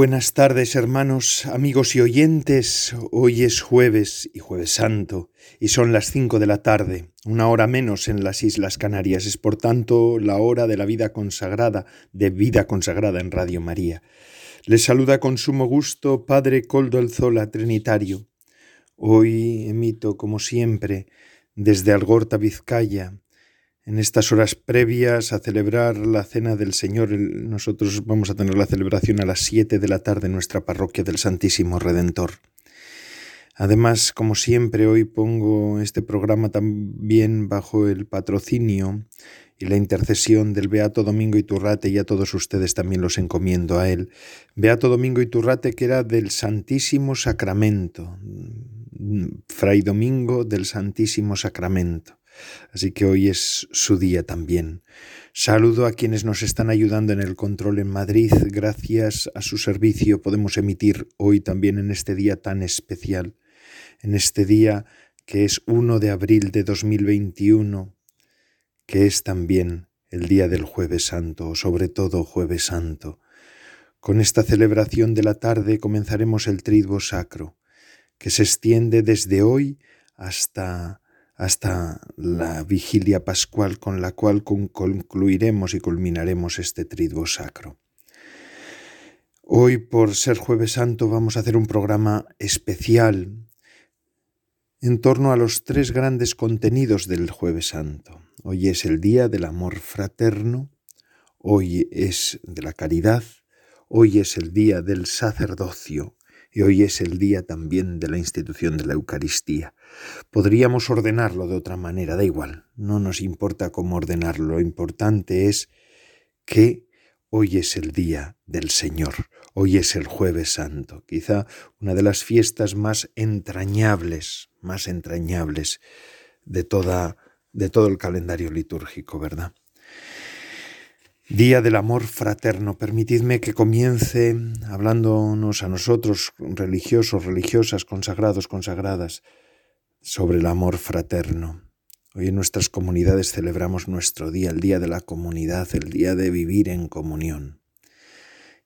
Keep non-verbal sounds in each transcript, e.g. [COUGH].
Buenas tardes hermanos, amigos y oyentes. Hoy es jueves y jueves santo y son las cinco de la tarde, una hora menos en las Islas Canarias. Es por tanto la hora de la vida consagrada, de vida consagrada en Radio María. Les saluda con sumo gusto Padre Coldo Zola Trinitario. Hoy emito, como siempre, desde Algorta, Vizcaya, en estas horas previas a celebrar la Cena del Señor. Nosotros vamos a tener la celebración a las 7 de la tarde en nuestra parroquia del Santísimo Redentor. Además, como siempre, hoy pongo este programa también bajo el patrocinio y la intercesión del Beato Domingo Iturrate y a todos ustedes también los encomiendo a él. Beato Domingo Iturrate que era del Santísimo Sacramento, Fray Domingo del Santísimo Sacramento. Así que hoy es su día también. Saludo a quienes nos están ayudando en el control en Madrid. Gracias a su servicio podemos emitir hoy también en este día tan especial, en este día que es 1 de abril de 2021, que es también el día del jueves santo, o sobre todo jueves santo. Con esta celebración de la tarde comenzaremos el triduo sacro, que se extiende desde hoy hasta hasta la vigilia pascual con la cual concluiremos y culminaremos este triduo sacro. Hoy, por ser jueves santo, vamos a hacer un programa especial en torno a los tres grandes contenidos del jueves santo. Hoy es el día del amor fraterno, hoy es de la caridad, hoy es el día del sacerdocio y hoy es el día también de la institución de la Eucaristía. Podríamos ordenarlo de otra manera, da igual, no nos importa cómo ordenarlo, lo importante es que hoy es el día del Señor, hoy es el jueves santo, quizá una de las fiestas más entrañables, más entrañables de toda de todo el calendario litúrgico, ¿verdad? Día del Amor Fraterno. Permitidme que comience hablándonos a nosotros, religiosos, religiosas, consagrados, consagradas, sobre el amor fraterno. Hoy en nuestras comunidades celebramos nuestro día, el día de la comunidad, el día de vivir en comunión.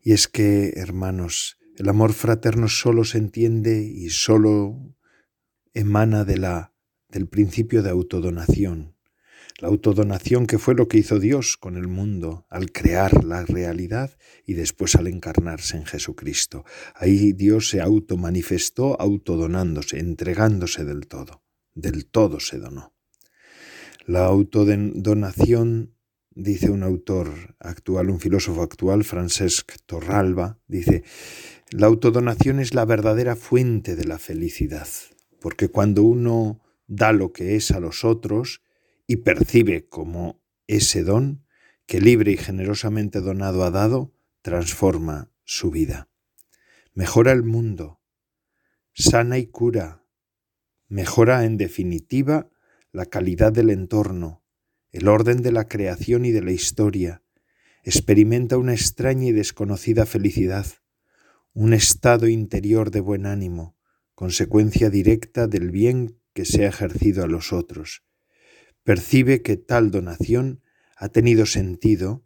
Y es que, hermanos, el amor fraterno solo se entiende y solo emana de la, del principio de autodonación, la autodonación que fue lo que hizo Dios con el mundo al crear la realidad y después al encarnarse en Jesucristo. Ahí Dios se automanifestó autodonándose, entregándose del todo, del todo se donó. La autodonación, dice un autor actual, un filósofo actual, Francesc Torralba, dice, la autodonación es la verdadera fuente de la felicidad, porque cuando uno da lo que es a los otros, y percibe como ese don que libre y generosamente donado ha dado transforma su vida. Mejora el mundo, sana y cura, mejora en definitiva la calidad del entorno, el orden de la creación y de la historia, experimenta una extraña y desconocida felicidad, un estado interior de buen ánimo, consecuencia directa del bien que se ha ejercido a los otros, percibe que tal donación ha tenido sentido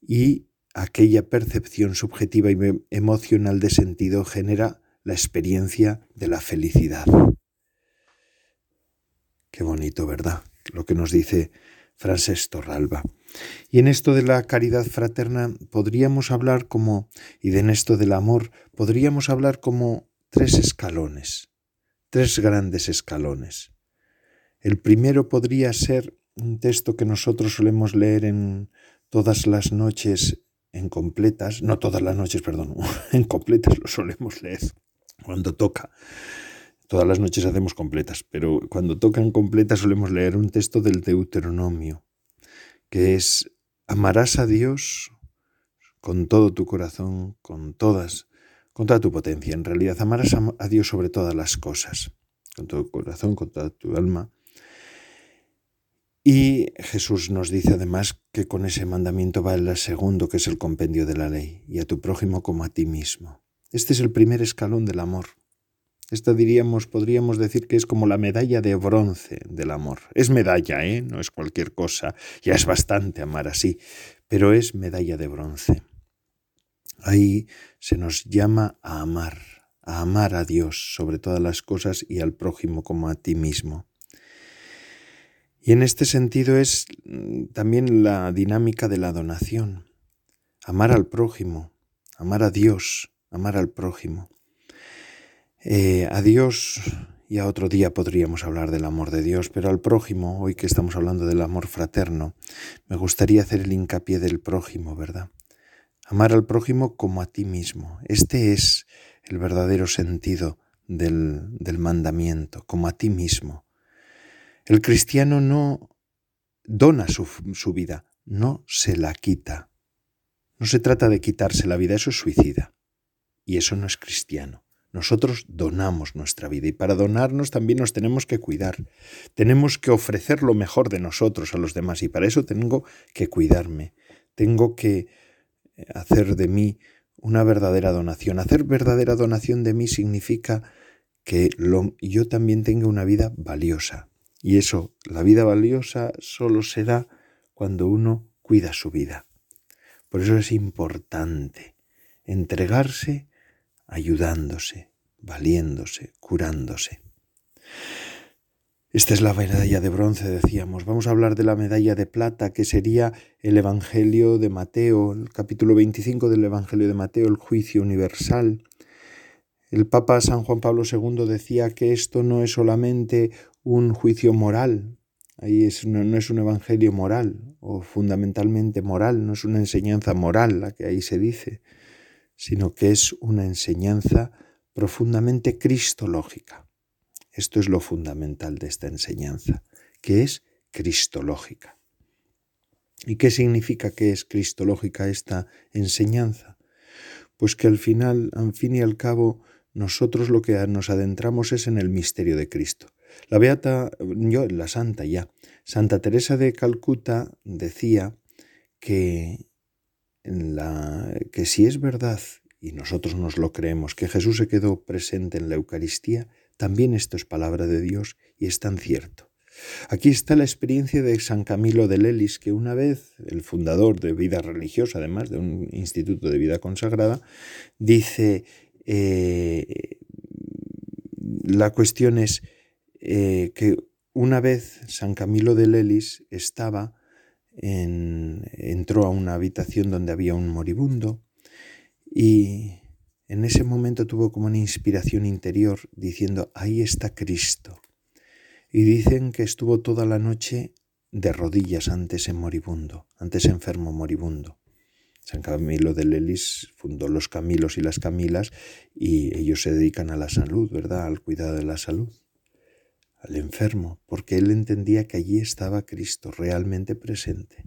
y aquella percepción subjetiva y emocional de sentido genera la experiencia de la felicidad. Qué bonito, ¿verdad? Lo que nos dice Frances Torralba. Y en esto de la caridad fraterna podríamos hablar como, y en esto del amor, podríamos hablar como tres escalones, tres grandes escalones. El primero podría ser un texto que nosotros solemos leer en todas las noches en completas, no todas las noches, perdón, [LAUGHS] en completas lo solemos leer cuando toca. Todas las noches hacemos completas, pero cuando tocan completas solemos leer un texto del Deuteronomio. que es amarás a Dios con todo tu corazón, con todas, con toda tu potencia. En realidad, amarás a Dios sobre todas las cosas, con todo tu corazón, con toda tu alma. Y Jesús nos dice además que con ese mandamiento va el segundo, que es el compendio de la ley, y a tu prójimo como a ti mismo. Este es el primer escalón del amor. Esta diríamos, podríamos decir que es como la medalla de bronce del amor. Es medalla, ¿eh? No es cualquier cosa. Ya es bastante amar así, pero es medalla de bronce. Ahí se nos llama a amar, a amar a Dios sobre todas las cosas y al prójimo como a ti mismo. Y en este sentido es mm, también la dinámica de la donación. Amar al prójimo, amar a Dios, amar al prójimo. Eh, a Dios y a otro día podríamos hablar del amor de Dios, pero al prójimo, hoy que estamos hablando del amor fraterno, me gustaría hacer el hincapié del prójimo, ¿verdad? Amar al prójimo como a ti mismo. Este es el verdadero sentido del, del mandamiento, como a ti mismo. El cristiano no dona su, vida, no se la quita. No se trata de quitarse la vida, eso es suicida. Y eso no es cristiano. Nosotros donamos nuestra vida y para donarnos también nos tenemos que cuidar. Tenemos que ofrecer lo mejor de nosotros a los demás y para eso tengo que cuidarme. Tengo que eh, hacer de mí una verdadera donación. Hacer verdadera donación de mí significa que yo también tenga una vida valiosa. Y eso, la vida valiosa solo será cuando uno cuida su vida. Por eso es importante entregarse ayudándose, valiéndose, curándose. Esta es la medalla de bronce, decíamos. Vamos a hablar de la medalla de plata, que sería el Evangelio de Mateo, el capítulo 25 del Evangelio de Mateo, el juicio universal. El Papa San Juan Pablo II decía que esto no es solamente un juicio moral, ahí es, no, no es un evangelio moral o fundamentalmente moral, no es una enseñanza moral la que ahí se dice, sino que es una enseñanza profundamente cristológica. Esto es lo fundamental de esta enseñanza, que es cristológica. ¿Y qué significa que es cristológica esta enseñanza? Pues que al final, al fin y al cabo, nosotros lo que nos adentramos es en el misterio de Cristo. La beata, yo, la santa ya, Santa Teresa de Calcuta decía que la, que si es verdad, y nosotros nos lo creemos, que Jesús se quedó presente en la Eucaristía, también esto es palabra de Dios y es tan cierto. Aquí está la experiencia de San Camilo de Lelis, que una vez, el fundador de vida religiosa, además de un instituto de vida consagrada, dice, eh, la cuestión es eh, que una vez San Camilo de Lelis estaba entró a una habitación donde había un moribundo y en ese momento tuvo como una inspiración interior diciendo, ahí está Cristo. Y dicen que estuvo toda la noche de rodillas ante ese moribundo, ante ese enfermo moribundo. San Camilo de Lelis fundó los Camilos y las Camilas y ellos se dedican a la salud, ¿verdad? Al cuidado de la salud al enfermo, porque él entendía que allí estaba Cristo realmente presente.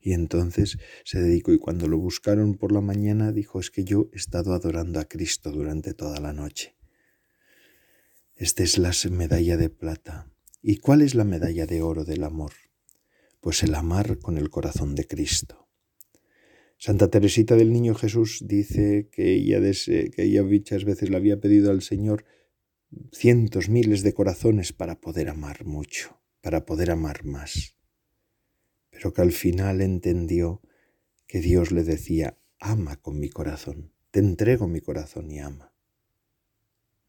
Y entonces se dedicó y cuando lo buscaron por la mañana dijo, es que yo he estado adorando a Cristo durante toda la noche. Esta es la medalla de plata. ¿Y cuál es la medalla de oro del amor? Pues el amar con el corazón de Cristo. Santa Teresita del Niño Jesús dice que ella, que ella muchas veces le había pedido al Señor cientos, miles de corazones para poder amar mucho, para poder amar más. Pero que al final entendió que Dios le decía, ama con mi corazón, te entrego mi corazón y ama.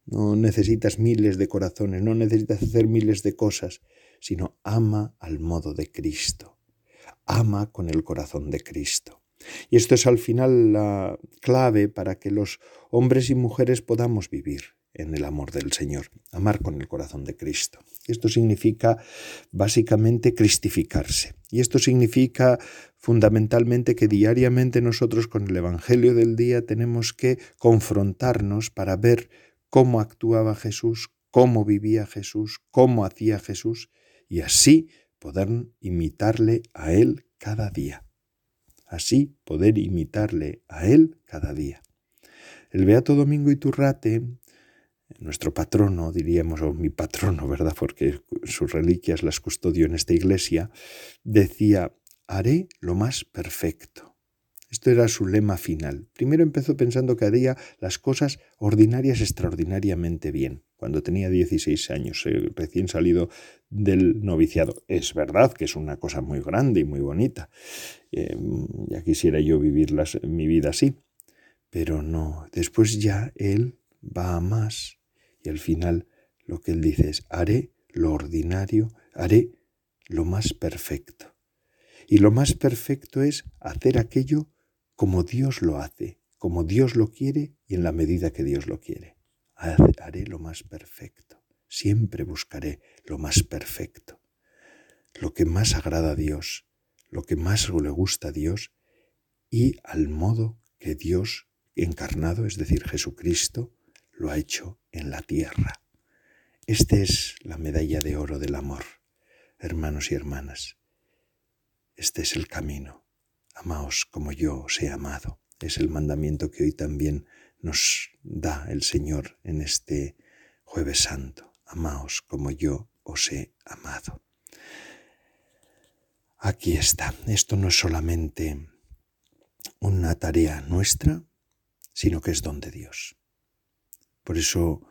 No necesitas miles de corazones, no necesitas hacer miles de cosas, sino ama al modo de Cristo. Ama con el corazón de Cristo. Y esto es al final la clave para que los hombres y mujeres podamos vivir en el amor del Señor, amar con el corazón de Cristo. Esto significa básicamente cristificarse. Y esto significa fundamentalmente que diariamente nosotros con el Evangelio del día tenemos que confrontarnos para ver cómo actuaba Jesús, cómo vivía Jesús, cómo hacía Jesús, y así poder imitarle a Él cada día. Así poder imitarle a Él cada día. El Beato Domingo Iturrate, nuestro patrono, diríamos, o mi patrono, [LAUGHS] ¿verdad? Porque sus reliquias las custodio en esta iglesia, decía, haré lo más perfecto. Esto era su lema final. Primero empezó pensando que haría las cosas ordinarias extraordinariamente bien, cuando tenía 16 años, eh, recién salido del noviciado. Es verdad que es una cosa muy grande y muy bonita. Em, ya quisiera yo vivir mi vida así. Pero no, después ya él va a más y al final lo que él dice es, haré lo ordinario, haré lo más perfecto. Y lo más perfecto es hacer aquello como Dios lo hace, como Dios lo quiere y en la medida que Dios lo quiere. Haré lo más perfecto, siempre buscaré lo más perfecto, lo que más agrada a Dios, lo que más le gusta a Dios y al modo que Dios encarnado, es decir, Jesucristo, lo ha hecho en la tierra. Esta es la medalla de oro del amor, hermanos y hermanas. Este es el camino. Amaos como yo os he amado. Es el mandamiento que hoy también nos da el Señor en este jueves santo. Amaos como yo os he amado. Aquí está. Esto no es solamente una tarea nuestra, sino que es don de Dios. Por eso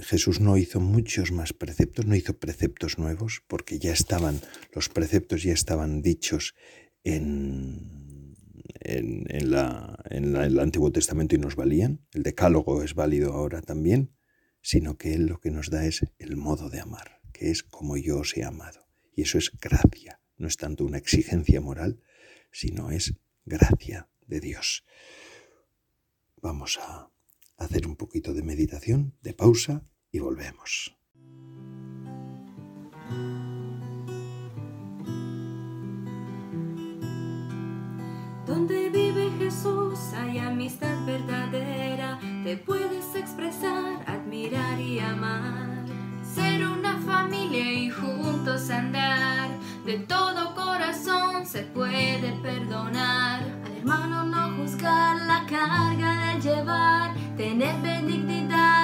Jesús no hizo muchos más preceptos, no hizo preceptos nuevos, porque ya estaban, los preceptos ya estaban dichos en, en, la, en el Antiguo Testamento y nos valían, el decálogo es válido ahora también, sino que Él lo que nos da es el modo de amar, que es como yo os he amado. Y eso es gracia, no es tanto una exigencia moral, sino es gracia de Dios. Vamos a hacer un poquito de meditación, de pausa y volvemos. Donde vive Jesús hay amistad verdadera, te puedes expresar, admirar y amar. Ser una familia y juntos andar, de todo corazón se puede perdonar. Hermano no juzgar la carga de llevar, tener benignidad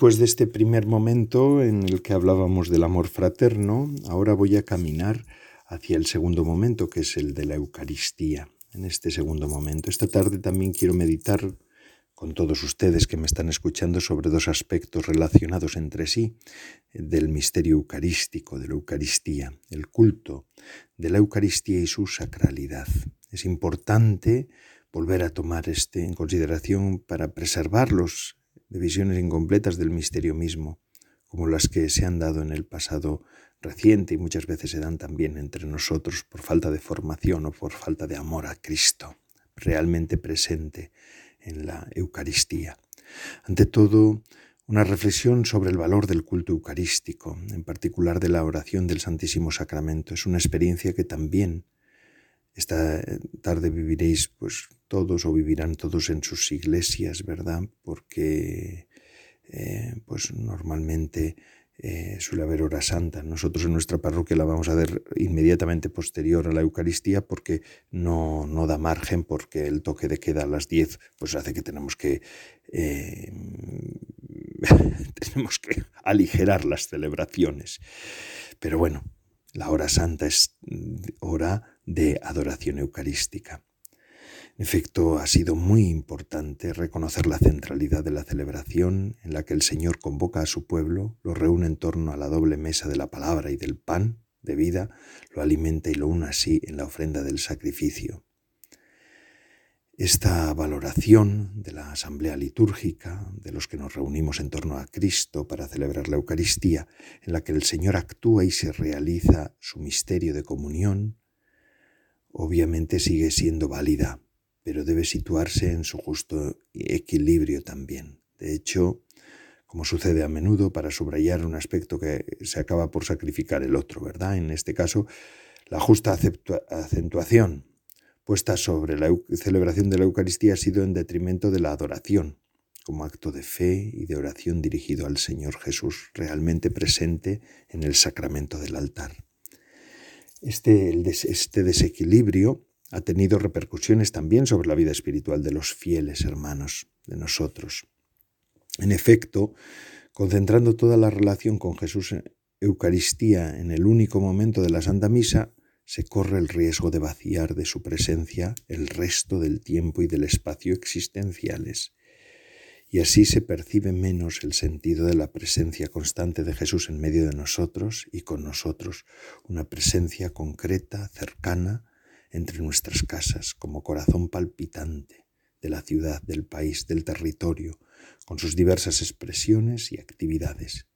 Después de este primer momento en el que hablábamos del amor fraterno, ahora voy a caminar hacia el segundo momento, que es el de la Eucaristía. En este segundo momento, esta tarde también quiero meditar con todos ustedes que me están escuchando sobre dos aspectos relacionados entre sí del misterio eucarístico, de la Eucaristía, el culto de la Eucaristía y su sacralidad. Es importante volver a tomar este en consideración para preservarlos de visiones incompletas del misterio mismo, como las que se han dado en el pasado reciente y muchas veces se dan también entre nosotros por falta de formación o por falta de amor a Cristo, realmente presente en la Eucaristía. Ante todo, una reflexión sobre el valor del culto eucarístico, en particular de la oración del Santísimo Sacramento. Es una experiencia que también esta tarde viviréis pues todos o vivirán todos en sus iglesias, ¿verdad? Porque eh, pues normalmente eh, suele haber hora santa. Nosotros en nuestra parroquia la vamos a ver inmediatamente posterior a la Eucaristía porque no, no da margen, porque el toque de queda a las 10 pues hace que tenemos que, eh, [LAUGHS] tenemos que aligerar las celebraciones. Pero bueno, la hora santa es hora de adoración eucarística. En efecto, ha sido muy importante reconocer la centralidad de la celebración en la que el Señor convoca a su pueblo, lo reúne en torno a la doble mesa de la palabra y del pan de vida, lo alimenta y lo une así en la ofrenda del sacrificio. Esta valoración de la asamblea litúrgica, de los que nos reunimos en torno a Cristo para celebrar la Eucaristía, en la que el Señor actúa y se realiza su misterio de comunión, obviamente sigue siendo válida pero debe situarse en su justo equilibrio también. De hecho, como sucede a menudo, para subrayar un aspecto que se acaba por sacrificar el otro, ¿verdad? En este caso, la justa acentuación puesta sobre la celebración de la Eucaristía ha sido en detrimento de la adoración, como acto de fe y de oración dirigido al Señor Jesús, realmente presente en el sacramento del altar. Este, este desequilibrio ha tenido repercusiones también sobre la vida espiritual de los fieles hermanos, de nosotros. En efecto, concentrando toda la relación con Jesús en Eucaristía en el único momento de la Santa Misa, se corre el riesgo de vaciar de su presencia el resto del tiempo y del espacio existenciales, y así se percibe menos el sentido de la presencia constante de Jesús en medio de nosotros y con nosotros, una presencia concreta, cercana, entre nuestras casas como corazón palpitante de la ciudad, del país, del territorio, con sus diversas expresiones y actividades.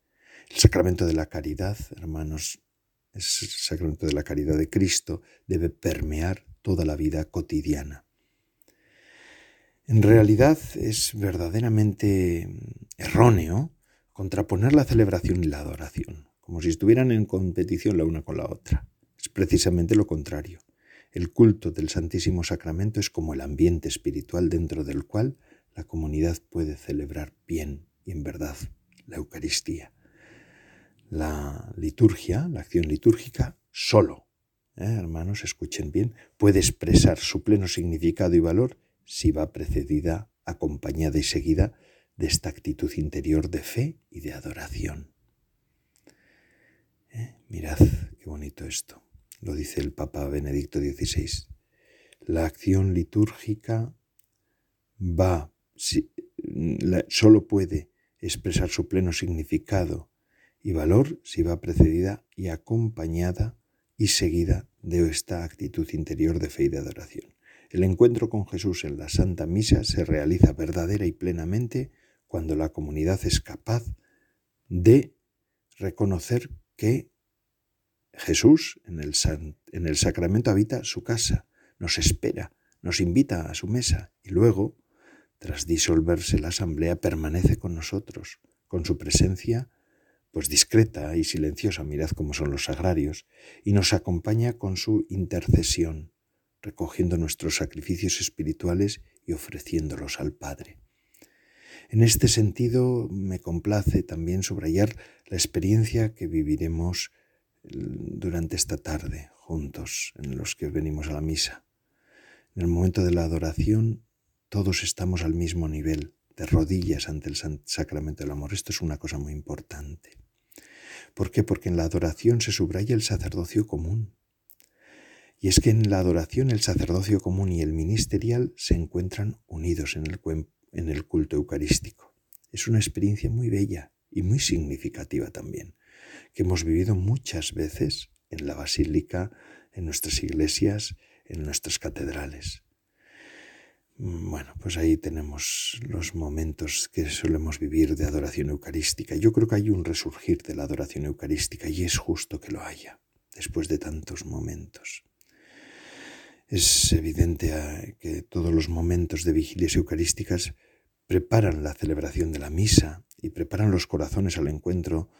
El sacramento de la caridad, hermanos, el sacramento de la caridad de Cristo debe permear toda la vida cotidiana. En realidad es verdaderamente erróneo contraponer la celebración y la adoración, como si estuvieran en competición la una con la otra. Es precisamente lo contrario. El culto del Santísimo Sacramento es como el ambiente espiritual dentro del cual la comunidad puede celebrar bien y en verdad la Eucaristía. La liturgia, la acción litúrgica, solo, ¿eh? hermanos, escuchen bien, puede expresar su pleno significado y valor si va precedida, acompañada y seguida de esta actitud interior de fe y de adoración. ¿Eh? Mirad qué bonito esto lo dice el Papa Benedicto XVI. La acción litúrgica va, solo puede expresar su pleno significado y valor si va precedida y acompañada y seguida de esta actitud interior de fe y de adoración. El encuentro con Jesús en la Santa Misa se realiza verdadera y plenamente cuando la comunidad es capaz de reconocer que Jesús en el, en el sacramento habita su casa, nos espera, nos invita a su mesa y luego, tras disolverse la asamblea, permanece con nosotros, con su presencia, pues discreta y silenciosa, mirad cómo son los sagrarios, y nos acompaña con su intercesión, recogiendo nuestros sacrificios espirituales y ofreciéndolos al Padre. En este sentido, me complace también subrayar la experiencia que viviremos durante esta tarde juntos en los que venimos a la misa. En el momento de la adoración todos estamos al mismo nivel de rodillas ante el sacramento del amor. Esto es una cosa muy importante. ¿Por qué? Porque en la adoración se subraya el sacerdocio común. Y es que en la adoración el sacerdocio común y el ministerial se encuentran unidos en el, culto eucarístico. Es una experiencia muy bella y muy significativa también, que hemos vivido muchas veces en la basílica, en nuestras iglesias, en nuestras catedrales. Mm, bueno, pues ahí tenemos los momentos que solemos vivir de adoración eucarística. Yo creo que hay un resurgir de la adoración eucarística y es justo que lo haya, después de tantos momentos. Es evidente ah, que todos los momentos de vigilias eucarísticas preparan la celebración de la misa y preparan los corazones al encuentro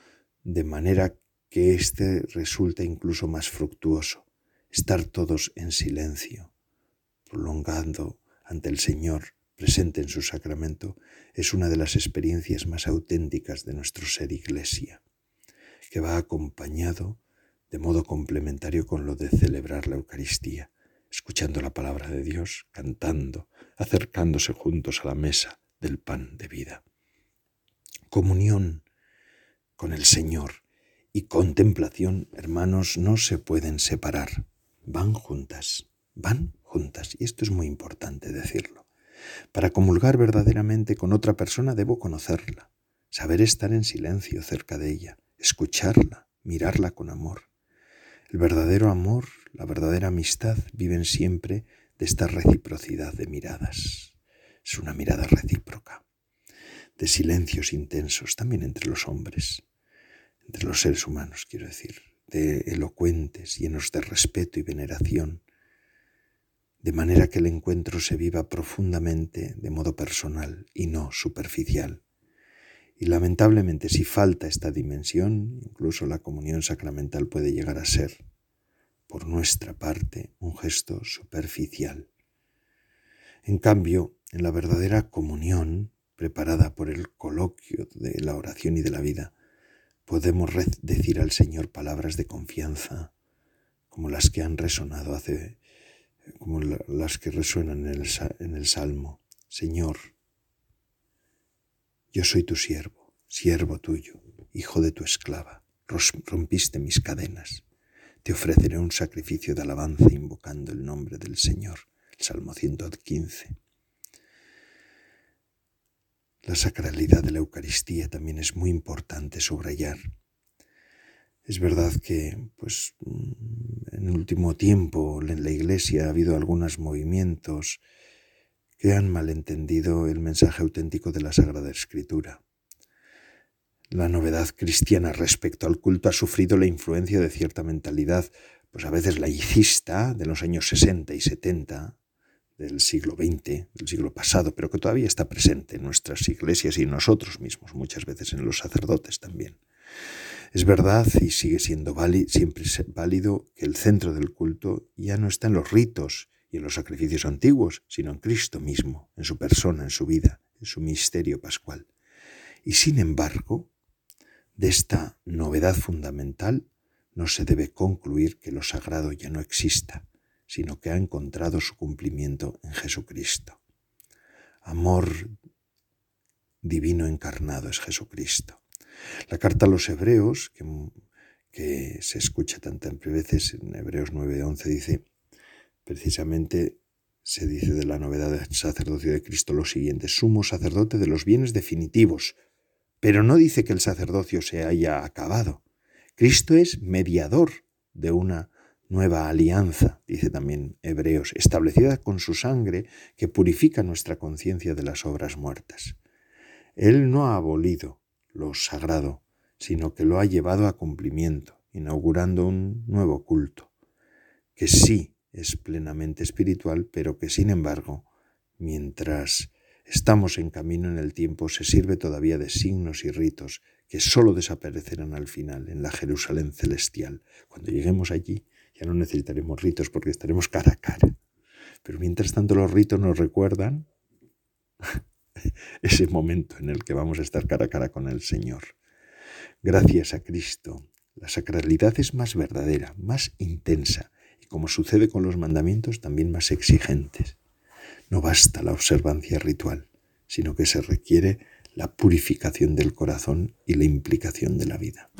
de manera que éste resulta incluso más fructuoso. Estar todos en silencio, prolongando ante el Señor presente en su sacramento es una de las experiencias más auténticas de nuestro ser iglesia, que va acompañado de modo complementario con lo de celebrar la Eucaristía, escuchando la palabra de Dios, cantando, acercándose juntos a la mesa del pan de vida. Comunión con el Señor y contemplación, hermanos, no se pueden separar, van juntas, van juntas, y esto es muy importante decirlo. Para comulgar verdaderamente con otra persona debo conocerla, saber estar en silencio cerca de ella, escucharla, mirarla con amor. El verdadero amor, la verdadera amistad viven siempre de esta reciprocidad de miradas. Es una mirada recíproca, de silencios intensos también entre los hombres, entre los seres humanos, quiero decir, de elocuentes, llenos de respeto y veneración, de manera que el encuentro se viva profundamente de modo personal y no superficial. Y lamentablemente si falta esta dimensión, incluso la comunión sacramental puede llegar a ser, por nuestra parte, un gesto superficial. En cambio, en la verdadera comunión, preparada por el coloquio de la oración y de la vida, podemos decir al Señor palabras de confianza, como las que han resonado hace como las que resuenan en el, en el Salmo. Señor, yo soy tu siervo, siervo tuyo, hijo de tu esclava, rompiste mis cadenas. Te ofreceré un sacrificio de alabanza invocando el nombre del Señor. Salmo 115. La sacralidad de la Eucaristía también es muy importante subrayar. Es verdad que, pues, en el último tiempo en la Iglesia ha habido algunos movimientos que han malentendido el mensaje auténtico de la Sagrada Escritura. La novedad cristiana respecto al culto ha sufrido la influencia de cierta mentalidad, pues a veces laicista, de los años 60 y 70, del siglo XX, del siglo pasado, pero que todavía está presente en nuestras iglesias y en nosotros mismos, muchas veces en los sacerdotes también. Es verdad y sigue siendo válido, siempre válido que el centro del culto ya no está en los ritos y en los sacrificios antiguos, sino en Cristo mismo, en su persona, en su vida, en su misterio pascual. Y sin embargo, de esta novedad fundamental no se debe concluir que lo sagrado ya no exista, sino que ha encontrado su cumplimiento en Jesucristo. Amor divino encarnado es Jesucristo. La carta a los hebreos, que, se escucha tantas veces en Hebreos 9:11, dice, precisamente se dice de la novedad del sacerdocio de Cristo lo siguiente, sumo sacerdote de los bienes definitivos, pero no dice que el sacerdocio se haya acabado. Cristo es mediador de una nueva alianza, dice también Hebreos, establecida con su sangre que purifica nuestra conciencia de las obras muertas. Él no ha abolido lo sagrado, sino que lo ha llevado a cumplimiento, inaugurando un nuevo culto, que sí es plenamente espiritual, pero que sin embargo, mientras estamos en camino en el tiempo, se sirve todavía de signos y ritos que sólo desaparecerán al final, en la Jerusalén celestial. Cuando lleguemos allí, ya no necesitaremos ritos porque estaremos cara a cara. Pero mientras tanto los ritos nos recuerdan [LAUGHS] ese momento en el que vamos a estar cara a cara con el Señor. Gracias a Cristo, la sacralidad es más verdadera, más intensa como sucede con los mandamientos, también más exigentes. No basta la observancia ritual, sino que se requiere la purificación del corazón y la implicación de la vida.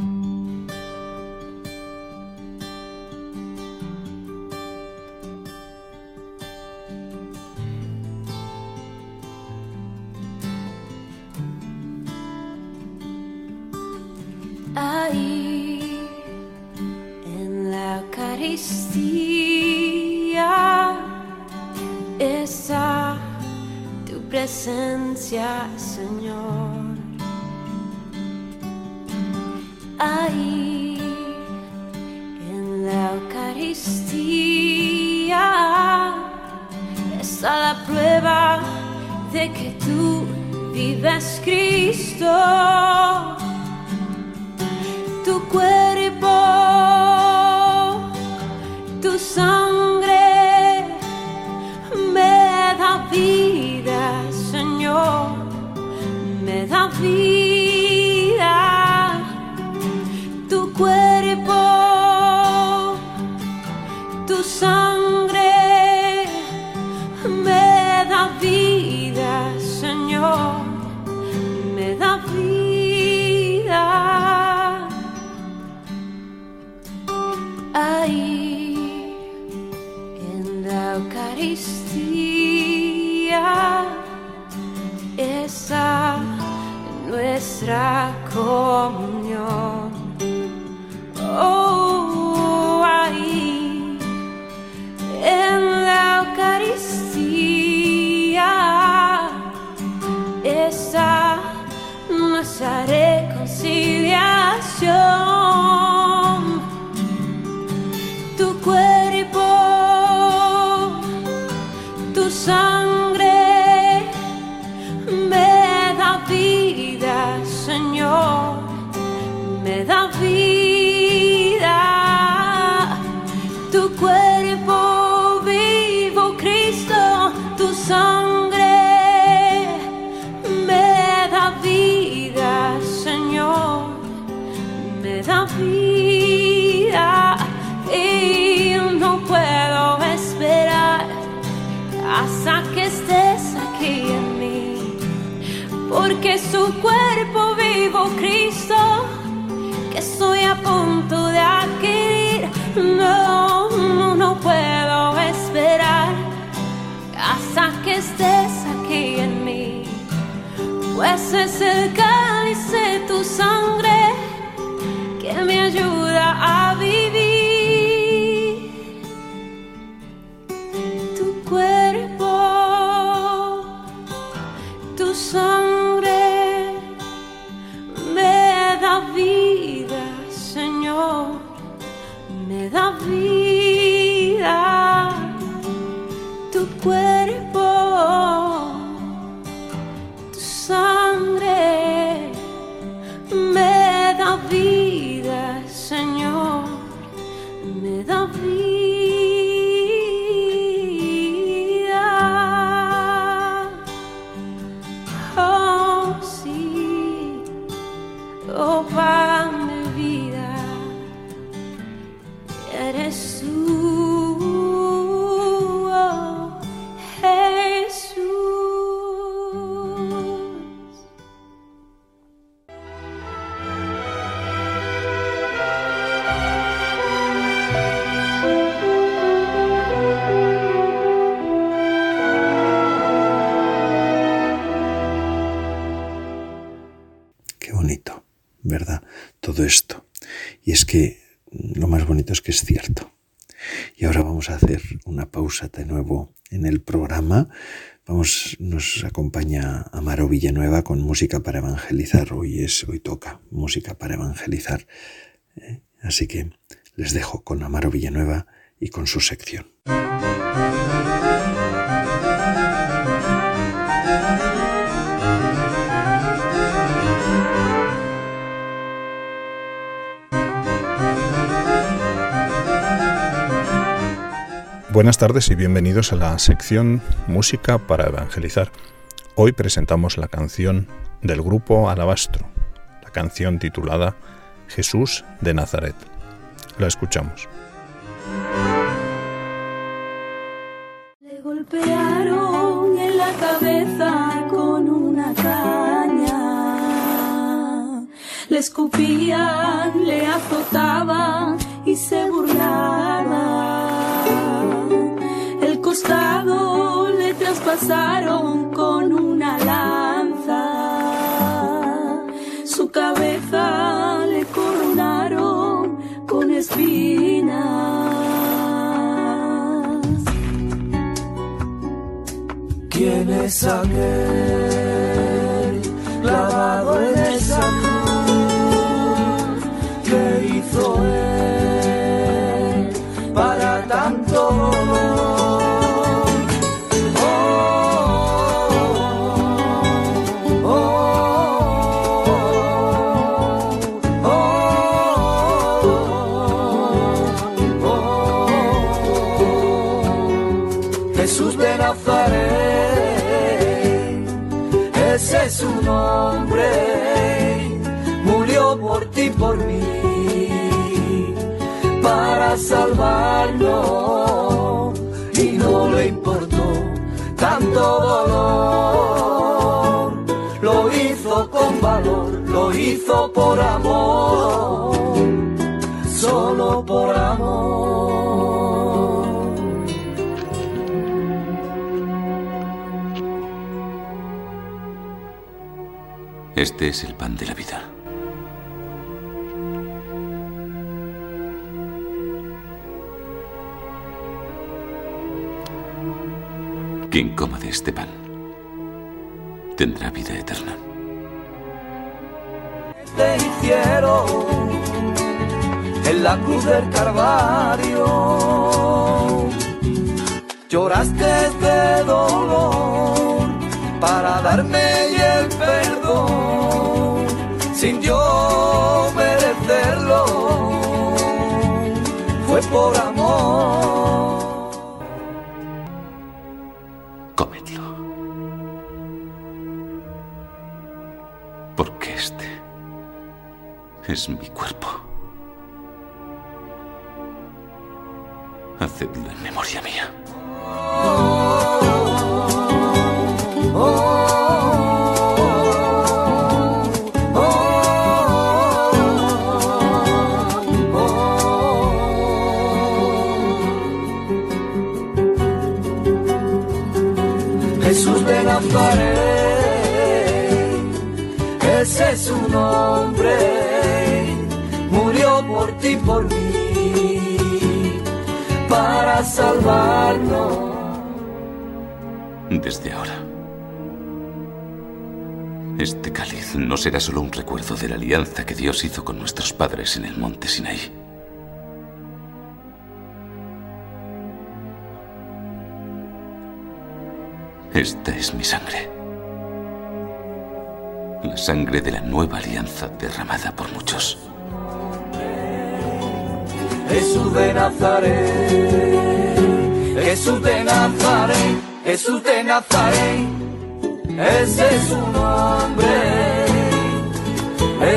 Presencia, Villanueva con música para evangelizar. Hoy es, hoy toca música para evangelizar. ¿eh? Así que les dejo con Amaro Villanueva y con su sección. Buenas tardes y bienvenidos a la sección Música para Evangelizar. Hoy presentamos la canción del grupo Alabastro, la canción titulada Jesús de Nazaret. La escuchamos. Le golpearon en la cabeza con una caña, le escupían, le azotaban y se burlaban. Traspasaron con una lanza, su cabeza le coronaron con espinas. ¿Quién es Nazaret, ese es su nombre, murió por ti, por mí, para salvarnos, y no le importó tanto dolor, lo hizo con valor, lo hizo por amor, solo por amor. Este es el pan de la vida. Quien coma de este pan tendrá vida eterna. te hicieron en la cruz del Calvario. Lloraste de dolor para darme el perdón sin yo merecerlo. Fue por amor. Comedlo. Porque este es mi cuerpo. Hacedlo en memoria mía. Salvarnos. Desde ahora. Este cáliz no será solo un recuerdo de la alianza que Dios hizo con nuestros padres en el monte Sinaí. Esta es mi sangre. La sangre de la nueva alianza derramada por muchos. Jesús de Nazaret, Jesús de Nazaret, Jesús de Nazaret, ese es su nombre,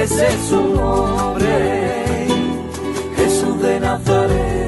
ese es su nombre, Jesús de Nazaret.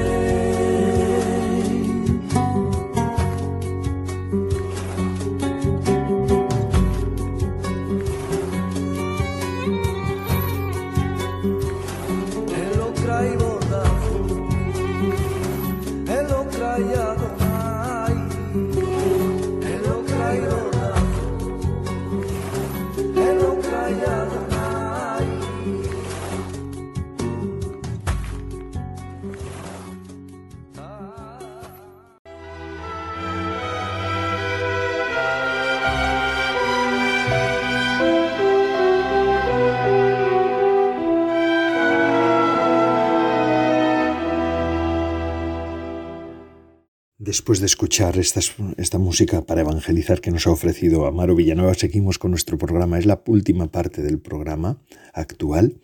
Después de escuchar estas- esta música para evangelizar que nos ha ofrecido Amaro Villanueva, seguimos con nuestro programa. Es la última parte del programa actual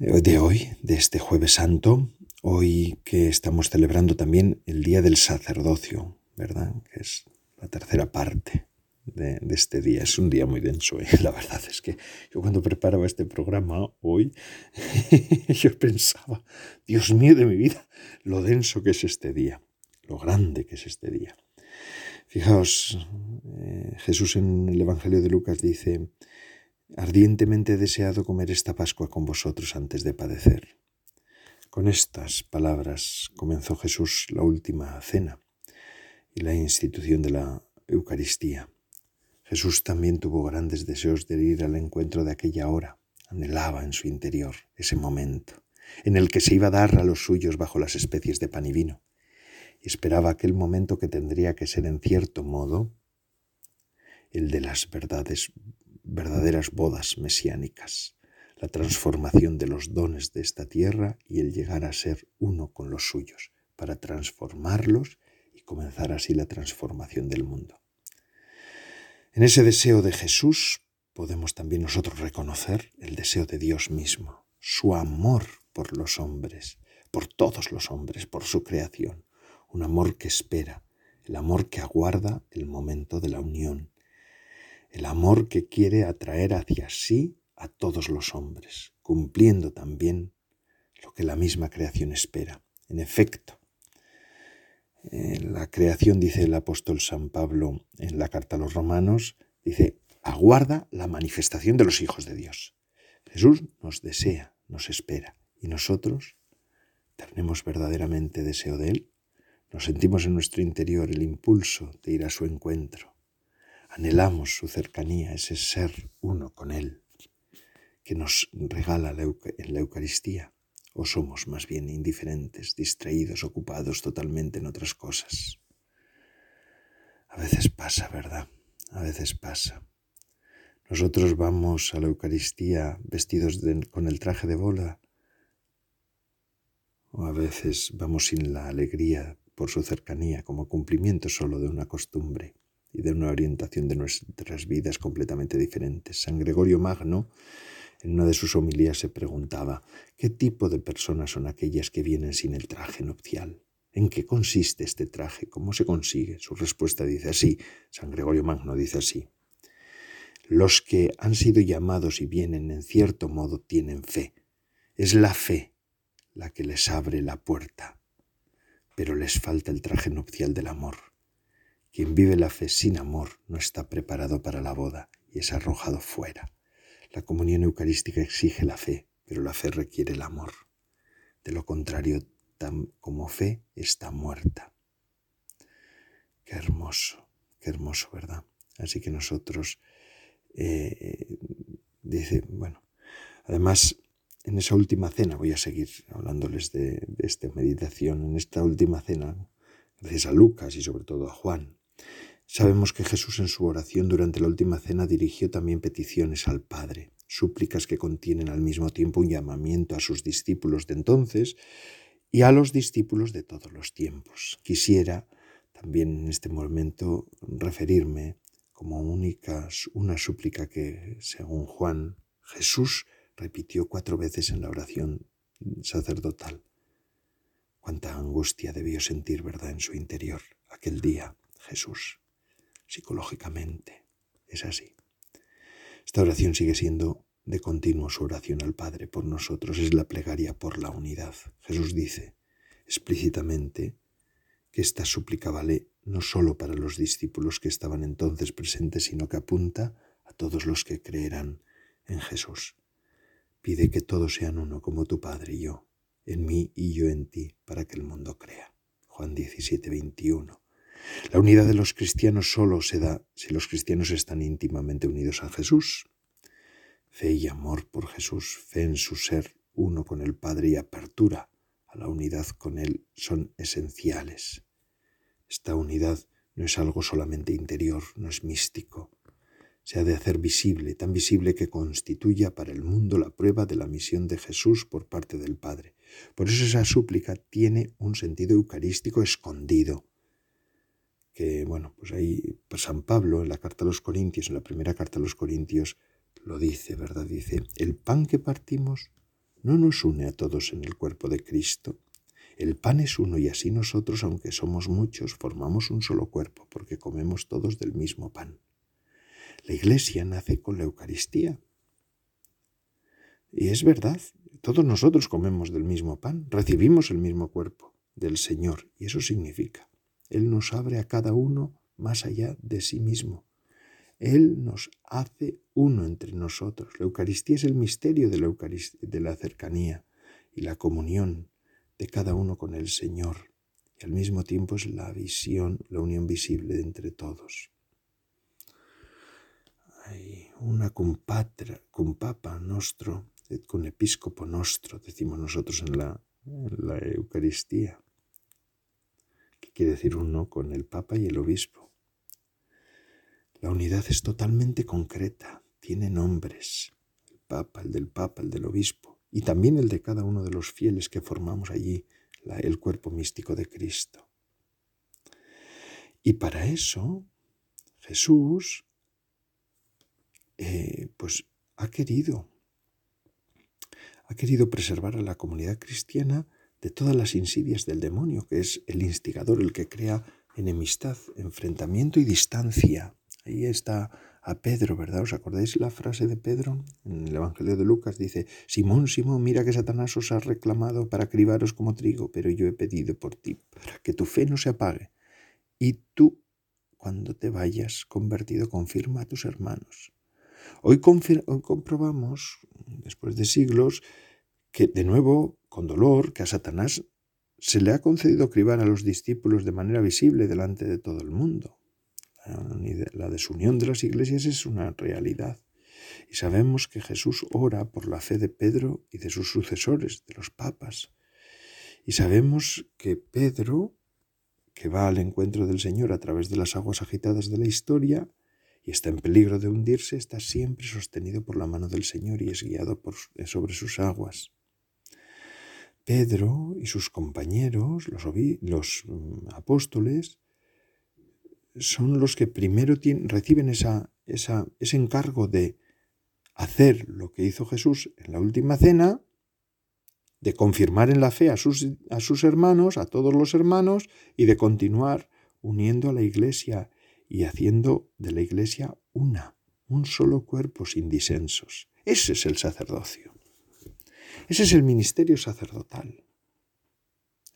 eh, de hoy, de este jueves santo, hoy que estamos celebrando también el Día del Sacerdocio, ¿verdad? Que es la tercera parte de, de este día. Es un día muy denso, ¿eh? [LAUGHS] la verdad es que yo cuando preparaba este programa hoy, [LAUGHS] yo pensaba, Dios mío de mi vida, lo denso que es este día, lo grande que es este día. Fijaos, eh, Jesús en el Evangelio de Lucas dice, ardientemente he deseado comer esta Pascua con vosotros antes de padecer. Con estas palabras comenzó Jesús la última cena y la institución de la Eucaristía. Jesús también tuvo grandes deseos de ir al encuentro de aquella hora, anhelaba en su interior ese momento en el que se iba a dar a los suyos bajo las especies de pan y vino, y esperaba aquel momento que tendría que ser en cierto modo el de las verdades, verdaderas bodas mesiánicas, la transformación de los dones de esta tierra y el llegar a ser uno con los suyos, para transformarlos y comenzar así la transformación del mundo. En ese deseo de Jesús podemos también nosotros reconocer el deseo de Dios mismo, su amor por los hombres, por todos los hombres, por su creación, un amor que espera, el amor que aguarda el momento de la unión, el amor que quiere atraer hacia sí a todos los hombres, cumpliendo también lo que la misma creación espera. En efecto, la creación, dice el apóstol San Pablo en la carta a los romanos, dice, aguarda la manifestación de los hijos de Dios. Jesús nos desea, nos espera. ¿Y nosotros tenemos verdaderamente deseo de Él? Nos sentimos en nuestro interior el impulso de ir a su encuentro. Anhelamos su cercanía, ese ser uno con Él que nos regala en la Eucaristía. ¿O somos más bien indiferentes, distraídos, ocupados totalmente en otras cosas? A veces pasa, ¿verdad? A veces pasa. Nosotros vamos a la Eucaristía vestidos con el traje de bola o a veces vamos sin la alegría por su cercanía como cumplimiento solo de una costumbre y de una orientación de nuestras vidas completamente diferentes. San Gregorio Magno, en una de sus homilías, se preguntaba, ¿qué tipo de personas son aquellas que vienen sin el traje nupcial? ¿En qué consiste este traje? ¿Cómo se consigue? Su respuesta dice así, San Gregorio Magno dice así, los que han sido llamados y vienen en cierto modo tienen fe. Es la fe la que les abre la puerta, pero les falta el traje nupcial del amor. Quien vive la fe sin amor no está preparado para la boda y es arrojado fuera. La comunión eucarística exige la fe, pero la fe requiere el amor. De lo contrario, tan como fe está muerta. Qué hermoso, qué hermoso, ¿verdad? Así que nosotros eh, dice, bueno, además en esa última cena, voy a seguir hablándoles de, esta meditación, en esta última cena, gracias a Lucas y sobre todo a Juan, sabemos que Jesús en su oración durante la última cena dirigió también peticiones al Padre, súplicas que contienen al mismo tiempo un llamamiento a sus discípulos de entonces y a los discípulos de todos los tiempos. Quisiera también en este momento referirme como única una súplica que, según Juan, Jesús repitió cuatro veces en la oración sacerdotal. Cuánta angustia debió sentir, ¿verdad?, en su interior aquel día Jesús, psicológicamente. Es así. Esta oración sigue siendo de continuo su oración al Padre por nosotros, es la plegaria por la unidad. Jesús dice explícitamente que esta súplica vale no solo para los discípulos que estaban entonces presentes, sino que apunta a todos los que creerán en Jesús. Pide que todos sean uno como tu Padre y yo, en mí y yo en ti, para que el mundo crea. Juan 17, 21. La unidad de los cristianos solo se da si los cristianos están íntimamente unidos a Jesús. Fe y amor por Jesús, fe en su ser uno con el Padre y apertura a la unidad con Él son esenciales. Esta unidad no es algo solamente interior, no es místico. Se ha de hacer visible, tan visible que constituya para el mundo la prueba de la misión de Jesús por parte del Padre. Por eso esa súplica tiene un sentido eucarístico escondido. Que, bueno, pues ahí San Pablo en la carta a los Corintios, en la primera carta a los Corintios, lo dice, ¿verdad? Dice, el pan que partimos no nos une a todos en el cuerpo de Cristo, el pan es uno y así nosotros, aunque somos muchos, formamos un solo cuerpo porque comemos todos del mismo pan. La iglesia nace con la Eucaristía. Y es verdad, todos nosotros comemos del mismo pan, recibimos el mismo cuerpo del Señor y eso significa, Él nos abre a cada uno más allá de sí mismo. Él nos hace uno entre nosotros. La Eucaristía es el misterio de la, de la cercanía y la comunión de cada uno con el Señor. Y al mismo tiempo es la visión, la unión visible entre todos. Una compatra, compapa nostro, con episcopo nostro, decimos nosotros en la, la Eucaristía, que quiere decir uno con el Papa y el Obispo. La unidad es totalmente concreta, tiene nombres, el Papa, el del Papa, el del Obispo, y también el de cada uno de los fieles que formamos allí el cuerpo místico de Cristo. Y para eso Jesús eh, pues ha querido ha querido preservar a la comunidad cristiana de todas las insidias del demonio, que es el instigador, el que crea enemistad, enfrentamiento y distancia. Ahí está a Pedro, ¿verdad? ¿Os acordáis la frase de Pedro en el Evangelio de Lucas? Dice, Simón, Simón, mira que Satanás os ha reclamado para cribaros como trigo, pero yo he pedido por ti, para que tu fe no se apague. Y tú, cuando te vayas convertido, confirma a tus hermanos. Hoy, comprobamos, después de siglos, que de nuevo, con dolor, que a Satanás se le ha concedido cribar a los discípulos de manera visible delante de todo el mundo. La desunión de las iglesias es una realidad. Y sabemos que Jesús ora por la fe de Pedro y de sus sucesores, de los papas. Y sabemos que Pedro, que va al encuentro del Señor a través de las aguas agitadas de la historia, y está en peligro de hundirse, está siempre sostenido por la mano del Señor y es guiado por, sobre sus aguas. Pedro y sus compañeros, los, mm, apóstoles, son los que primero reciben esa, ese encargo de hacer lo que hizo Jesús en la última cena, de confirmar en la fe a sus hermanos, a todos los hermanos, y de continuar uniendo a la iglesia y haciendo de la Iglesia una, un solo cuerpo sin disensos. Ese es el sacerdocio. Ese es el ministerio sacerdotal.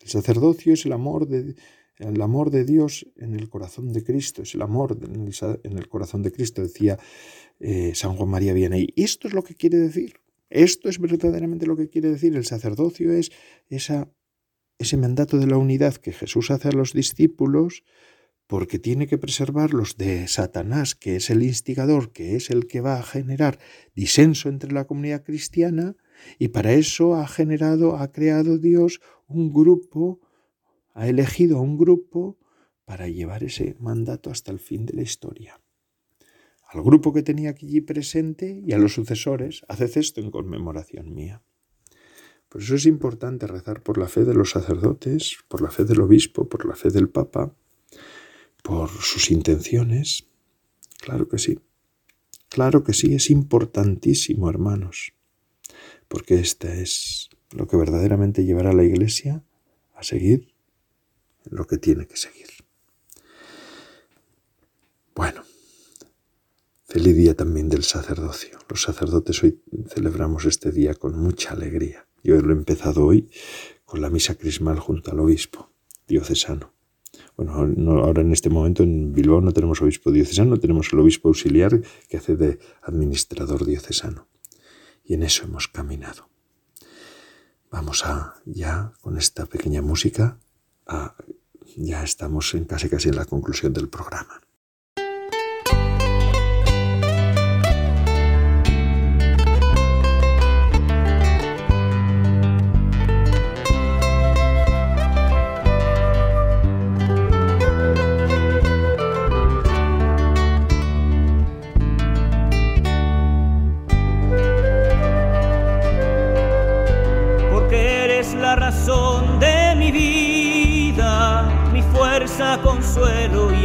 El sacerdocio es el amor de, el amor de Dios en el corazón de Cristo, es el amor en el, corazón de Cristo, decía eh, San Juan María Vianney. Esto es lo que quiere decir. Esto es verdaderamente lo que quiere decir. El sacerdocio es ese mandato de la unidad que Jesús hace a los discípulos porque tiene que preservarlos de Satanás, que es el instigador, que es el que va a generar disenso entre la comunidad cristiana, y para eso ha generado, ha creado Dios un grupo, ha elegido a un grupo para llevar ese mandato hasta el fin de la historia. Al grupo que tenía aquí presente y a los sucesores, haced esto en conmemoración mía. Por eso es importante rezar por la fe de los sacerdotes, por la fe del obispo, por la fe del papa, por sus intenciones. Claro que sí. Claro que sí, es importantísimo, hermanos, porque esta es lo que verdaderamente llevará a la Iglesia a seguir lo que tiene que seguir. Bueno, feliz día también del sacerdocio. Los sacerdotes hoy celebramos este día con mucha alegría. Yo lo he empezado hoy con la misa crismal junto al obispo diocesano. Bueno, ahora en este momento en Bilbao no tenemos obispo diocesano, tenemos el obispo auxiliar que hace de administrador diocesano. Y en eso hemos caminado. Vamos a ya con esta pequeña música, ya estamos en casi casi en la conclusión del programa.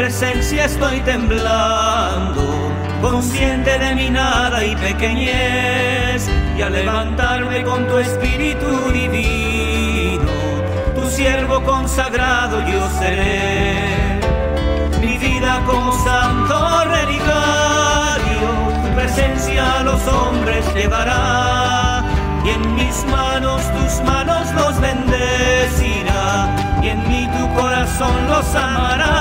Presencia estoy temblando, consciente de mi nada y pequeñez, y al levantarme con tu espíritu divino, tu siervo consagrado yo seré. Mi vida como santo relicario, tu presencia a los hombres llevará, y en mis manos tus manos los bendecirá, y en mí tu corazón los amará.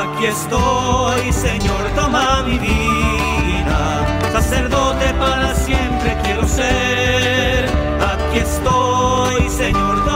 Aquí estoy, Señor, toma mi vida. Sacerdote para siempre quiero ser. Aquí estoy, Señor, toma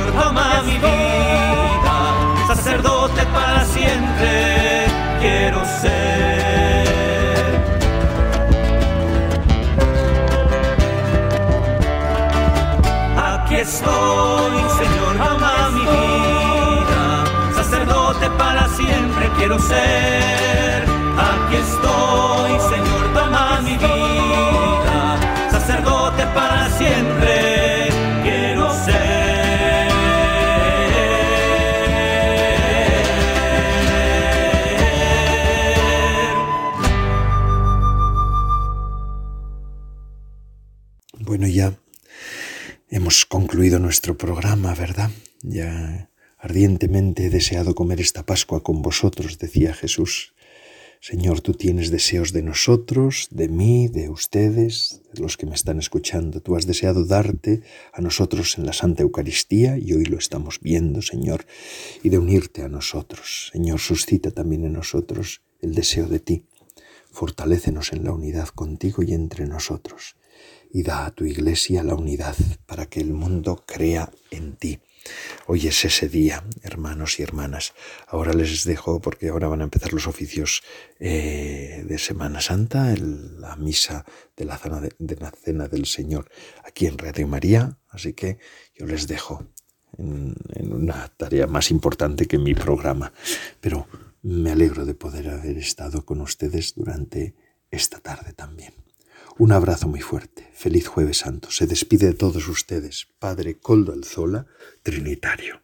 toma mi vida. Sacerdote para siempre quiero ser. Aquí estoy, Señor, toma mi vida. Sacerdote para siempre quiero ser. Aquí estoy, Señor, toma mi vida. Sacerdote para siempre nuestro programa, ¿verdad? Ya ardientemente he deseado comer esta Pascua con vosotros, decía Jesús. Señor, tú tienes deseos de nosotros, de mí, de ustedes, de los que me están escuchando. Tú has deseado darte a nosotros en la Santa Eucaristía y hoy lo estamos viendo, Señor, y de unirte a nosotros. Señor, suscita también en nosotros el deseo de ti. Fortalécenos en la unidad contigo y entre nosotros. Y da a tu iglesia la unidad para que el mundo crea en ti. Hoy es ese día, hermanos y hermanas. Ahora les dejo porque ahora van a empezar los oficios eh, de Semana Santa, la misa de la, cena de, la Cena del Señor aquí en Radio María. Así que yo les dejo en una tarea más importante que mi programa. Pero me alegro de poder haber estado con ustedes durante esta tarde también. Un abrazo muy fuerte. Feliz Jueves Santo. Se despide de todos ustedes, Padre Coldo Alzola, Trinitario.